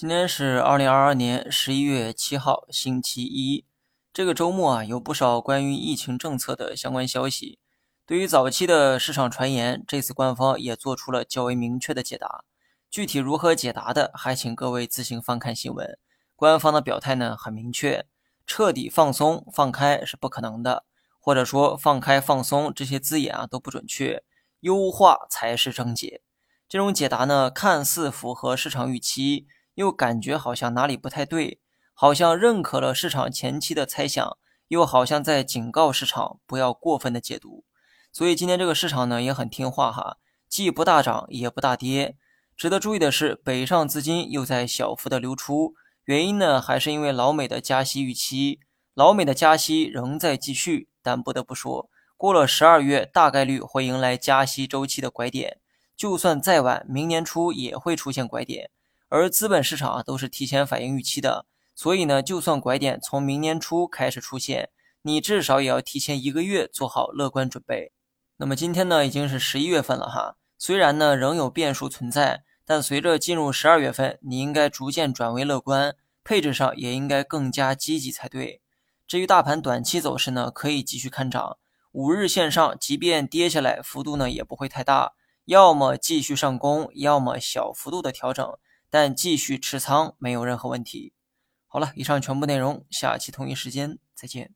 今天是二零二二年十一月七号，星期一。这个周末啊，有不少关于疫情政策的相关消息。对于早期的市场传言，这次官方也做出了较为明确的解答。具体如何解答的，还请各位自行翻看新闻。官方的表态呢，很明确：彻底放松放开是不可能的，或者说放开放松这些字眼啊都不准确，优化才是正解。这种解答呢，看似符合市场预期。又感觉好像哪里不太对，好像认可了市场前期的猜想，又好像在警告市场不要过分的解读。所以今天这个市场呢也很听话哈，既不大涨也不大跌。值得注意的是，北上资金又在小幅的流出，原因呢还是因为老美的加息预期，老美的加息仍在继续。但不得不说，过了十二月大概率会迎来加息周期的拐点，就算再晚，明年初也会出现拐点。而资本市场啊都是提前反映预期的，所以呢，就算拐点从明年初开始出现，你至少也要提前一个月做好乐观准备。那么今天呢已经是十一月份了哈，虽然呢仍有变数存在，但随着进入十二月份，你应该逐渐转为乐观，配置上也应该更加积极才对。至于大盘短期走势呢，可以继续看涨，五日线上即便跌下来，幅度呢也不会太大，要么继续上攻，要么小幅度的调整。但继续持仓没有任何问题。好了，以上全部内容，下期同一时间再见。